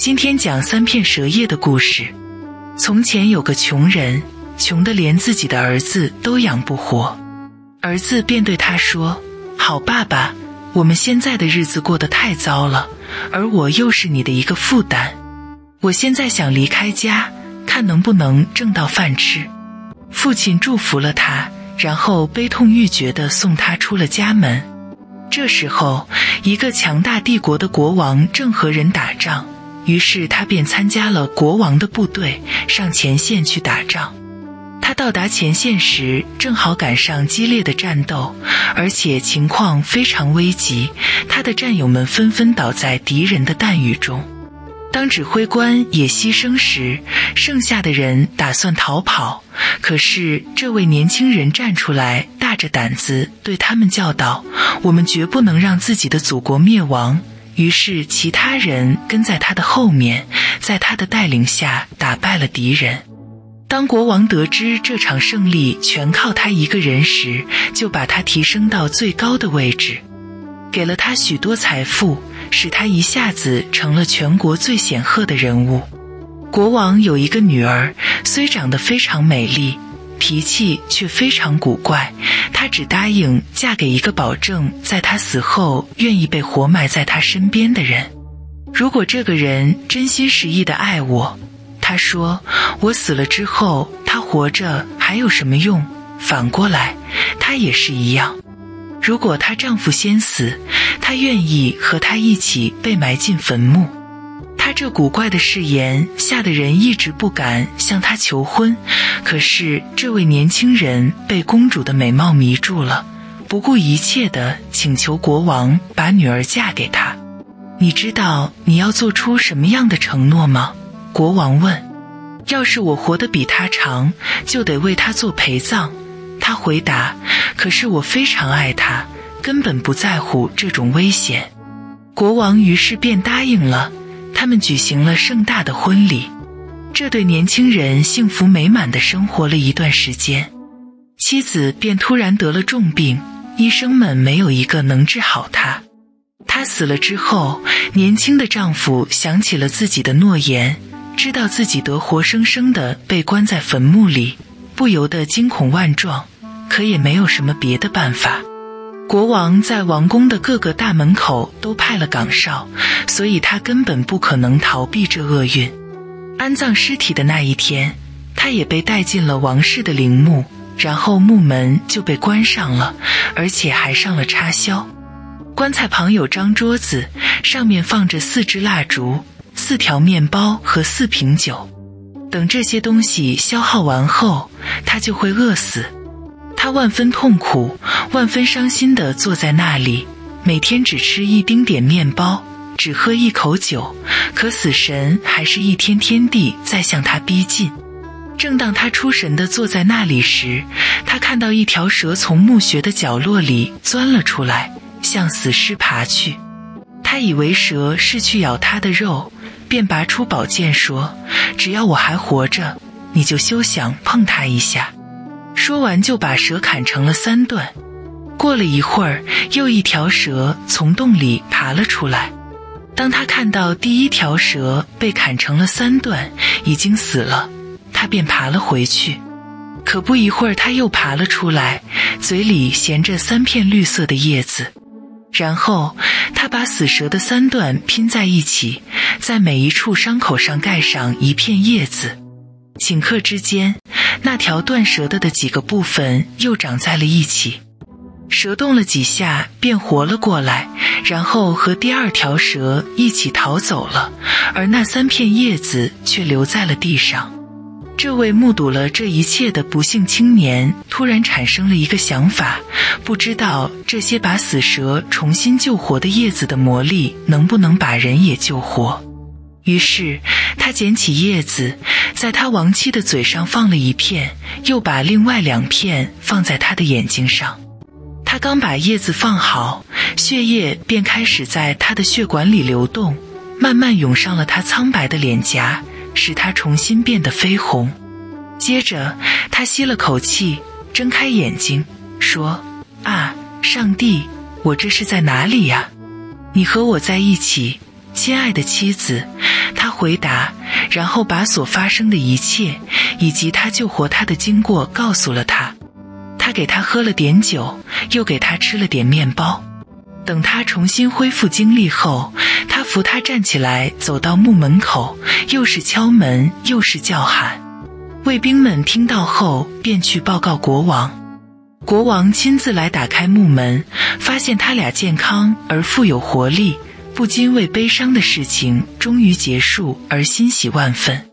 今天讲三片蛇叶的故事。从前有个穷人，穷得连自己的儿子都养不活，儿子便对他说：“好爸爸，我们现在的日子过得太糟了，而我又是你的一个负担。我现在想离开家，看能不能挣到饭吃。”父亲祝福了他，然后悲痛欲绝地送他出了家门。这时候，一个强大帝国的国王正和人打仗。于是他便参加了国王的部队，上前线去打仗。他到达前线时，正好赶上激烈的战斗，而且情况非常危急。他的战友们纷纷倒在敌人的弹雨中。当指挥官也牺牲时，剩下的人打算逃跑，可是这位年轻人站出来，大着胆子对他们叫道：“我们绝不能让自己的祖国灭亡。”于是，其他人跟在他的后面，在他的带领下打败了敌人。当国王得知这场胜利全靠他一个人时，就把他提升到最高的位置，给了他许多财富，使他一下子成了全国最显赫的人物。国王有一个女儿，虽长得非常美丽。脾气却非常古怪，她只答应嫁给一个保证在她死后愿意被活埋在她身边的人。如果这个人真心实意的爱我，她说我死了之后他活着还有什么用？反过来，她也是一样。如果她丈夫先死，她愿意和他一起被埋进坟墓。这古怪的誓言吓得人一直不敢向他求婚，可是这位年轻人被公主的美貌迷住了，不顾一切的请求国王把女儿嫁给他。你知道你要做出什么样的承诺吗？国王问。要是我活得比他长，就得为他做陪葬。他回答。可是我非常爱他，根本不在乎这种危险。国王于是便答应了。他们举行了盛大的婚礼，这对年轻人幸福美满的生活了一段时间，妻子便突然得了重病，医生们没有一个能治好她。她死了之后，年轻的丈夫想起了自己的诺言，知道自己得活生生的被关在坟墓里，不由得惊恐万状，可也没有什么别的办法。国王在王宫的各个大门口都派了岗哨，所以他根本不可能逃避这厄运。安葬尸体的那一天，他也被带进了王室的陵墓，然后墓门就被关上了，而且还上了插销。棺材旁有张桌子，上面放着四支蜡烛、四条面包和四瓶酒。等这些东西消耗完后，他就会饿死。他万分痛苦，万分伤心地坐在那里，每天只吃一丁点面包，只喝一口酒，可死神还是一天天地在向他逼近。正当他出神地坐在那里时，他看到一条蛇从墓穴的角落里钻了出来，向死尸爬去。他以为蛇是去咬他的肉，便拔出宝剑说：“只要我还活着，你就休想碰他一下。”说完，就把蛇砍成了三段。过了一会儿，又一条蛇从洞里爬了出来。当他看到第一条蛇被砍成了三段，已经死了，他便爬了回去。可不一会儿，他又爬了出来，嘴里衔着三片绿色的叶子。然后他把死蛇的三段拼在一起，在每一处伤口上盖上一片叶子。顷刻之间。那条断蛇的的几个部分又长在了一起，蛇动了几下便活了过来，然后和第二条蛇一起逃走了，而那三片叶子却留在了地上。这位目睹了这一切的不幸青年突然产生了一个想法，不知道这些把死蛇重新救活的叶子的魔力能不能把人也救活。于是他捡起叶子。在他亡妻的嘴上放了一片，又把另外两片放在他的眼睛上。他刚把叶子放好，血液便开始在他的血管里流动，慢慢涌上了他苍白的脸颊，使他重新变得绯红。接着，他吸了口气，睁开眼睛，说：“啊，上帝，我这是在哪里呀？你和我在一起，亲爱的妻子。”他回答，然后把所发生的一切以及他救活他的经过告诉了他。他给他喝了点酒，又给他吃了点面包。等他重新恢复精力后，他扶他站起来，走到墓门口，又是敲门，又是叫喊。卫兵们听到后，便去报告国王。国王亲自来打开木门，发现他俩健康而富有活力，不禁为悲伤的事情终于结束而欣喜万分。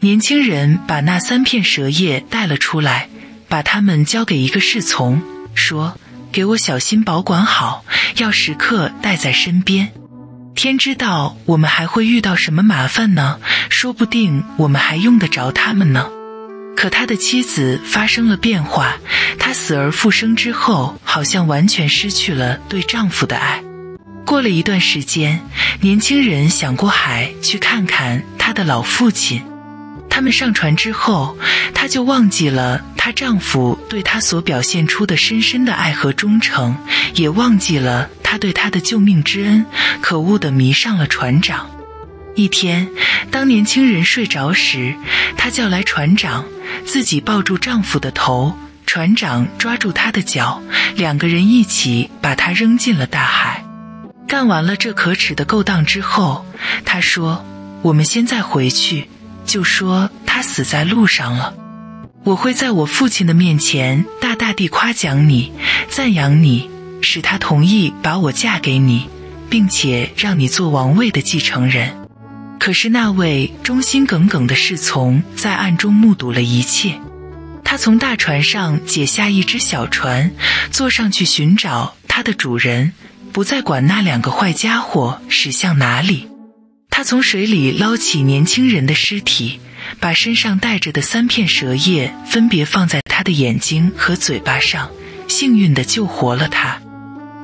年轻人把那三片蛇叶带了出来，把它们交给一个侍从，说：“给我小心保管好，要时刻带在身边。天知道我们还会遇到什么麻烦呢？说不定我们还用得着它们呢。”可他的妻子发生了变化，她死而复生之后，好像完全失去了对丈夫的爱。过了一段时间，年轻人想过海去看看她的老父亲。他们上船之后，她就忘记了她丈夫对她所表现出的深深的爱和忠诚，也忘记了他对她的救命之恩。可恶的迷上了船长。一天，当年轻人睡着时，她叫来船长。自己抱住丈夫的头，船长抓住她的脚，两个人一起把她扔进了大海。干完了这可耻的勾当之后，他说：“我们现在回去，就说他死在路上了。我会在我父亲的面前大大地夸奖你，赞扬你，使他同意把我嫁给你，并且让你做王位的继承人。”可是那位忠心耿耿的侍从在暗中目睹了一切。他从大船上解下一只小船，坐上去寻找他的主人，不再管那两个坏家伙驶向哪里。他从水里捞起年轻人的尸体，把身上带着的三片蛇叶分别放在他的眼睛和嘴巴上，幸运地救活了他。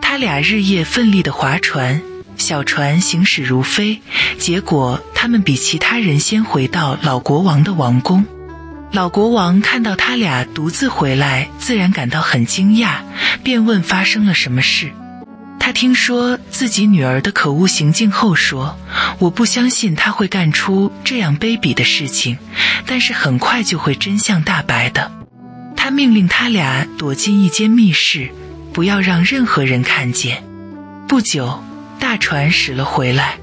他俩日夜奋力地划船。小船行驶如飞，结果他们比其他人先回到老国王的王宫。老国王看到他俩独自回来，自然感到很惊讶，便问发生了什么事。他听说自己女儿的可恶行径后说：“我不相信他会干出这样卑鄙的事情，但是很快就会真相大白的。”他命令他俩躲进一间密室，不要让任何人看见。不久。大船驶了回来，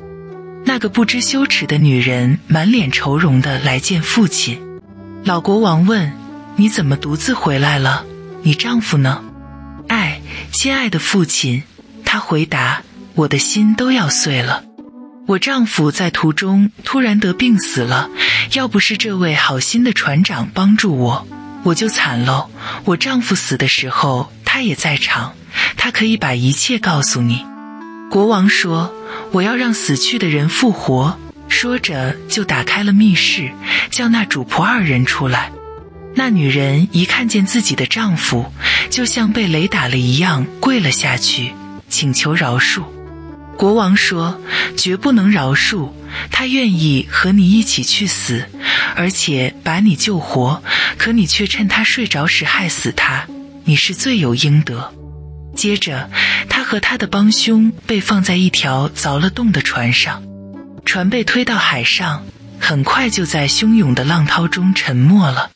那个不知羞耻的女人满脸愁容的来见父亲。老国王问：“你怎么独自回来了？你丈夫呢？”“哎，亲爱的父亲。”他回答：“我的心都要碎了。我丈夫在途中突然得病死了，要不是这位好心的船长帮助我，我就惨喽。我丈夫死的时候，他也在场，他可以把一切告诉你。”国王说：“我要让死去的人复活。”说着，就打开了密室，叫那主仆二人出来。那女人一看见自己的丈夫，就像被雷打了一样，跪了下去，请求饶恕。国王说：“绝不能饶恕，他愿意和你一起去死，而且把你救活，可你却趁他睡着时害死他，你是罪有应得。”接着，他和他的帮凶被放在一条凿了洞的船上，船被推到海上，很快就在汹涌的浪涛中沉没了。